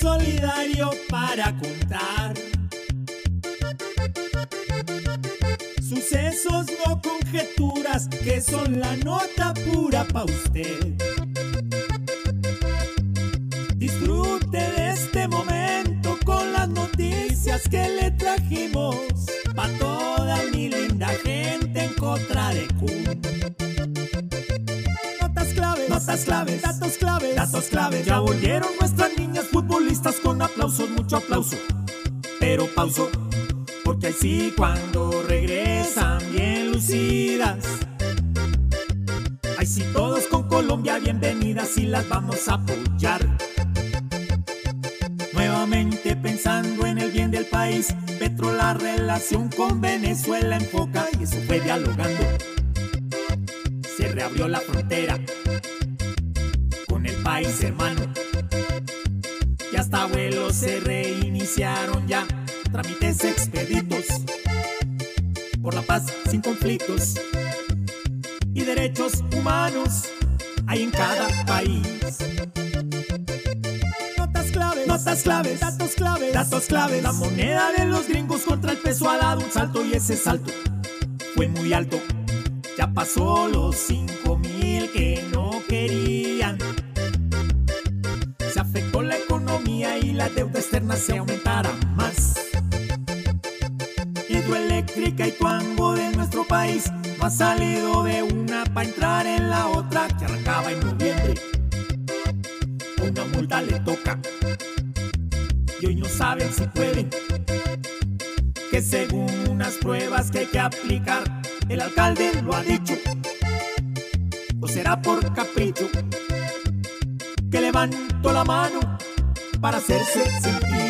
solidario para contar. Sucesos, no conjeturas, que son la nota pura pa' usted. Disfrute de este momento con las noticias que le trajimos pa' toda mi linda gente en contra de Kun. Notas claves, datos claves, datos claves. Ya volvieron nuestras niñas futbolistas con aplausos, mucho aplauso. Pero pauso, porque así cuando regresan bien lucidas. Ay, sí, todos con Colombia bienvenidas y las vamos a apoyar. Nuevamente pensando en el bien del país, Petro la relación con Venezuela enfoca y eso fue dialogando. Se reabrió la frontera país hermano. Y hasta vuelos se reiniciaron ya, trámites expeditos por la paz sin conflictos y derechos humanos hay en cada país. Notas claves, notas claves, datos claves, datos claves. La moneda de los gringos contra el peso ha dado un salto y ese salto fue muy alto. Ya pasó los cinco mil que no querían. La deuda externa se aumentará más. Hidroeléctrica y tuango de nuestro país no ha salido de una para entrar en la otra que arrancaba en noviembre. Una multa le toca y hoy no saben si pueden. Que según unas pruebas que hay que aplicar, el alcalde lo ha dicho. O será por capricho que levantó la mano para hacerse sentir.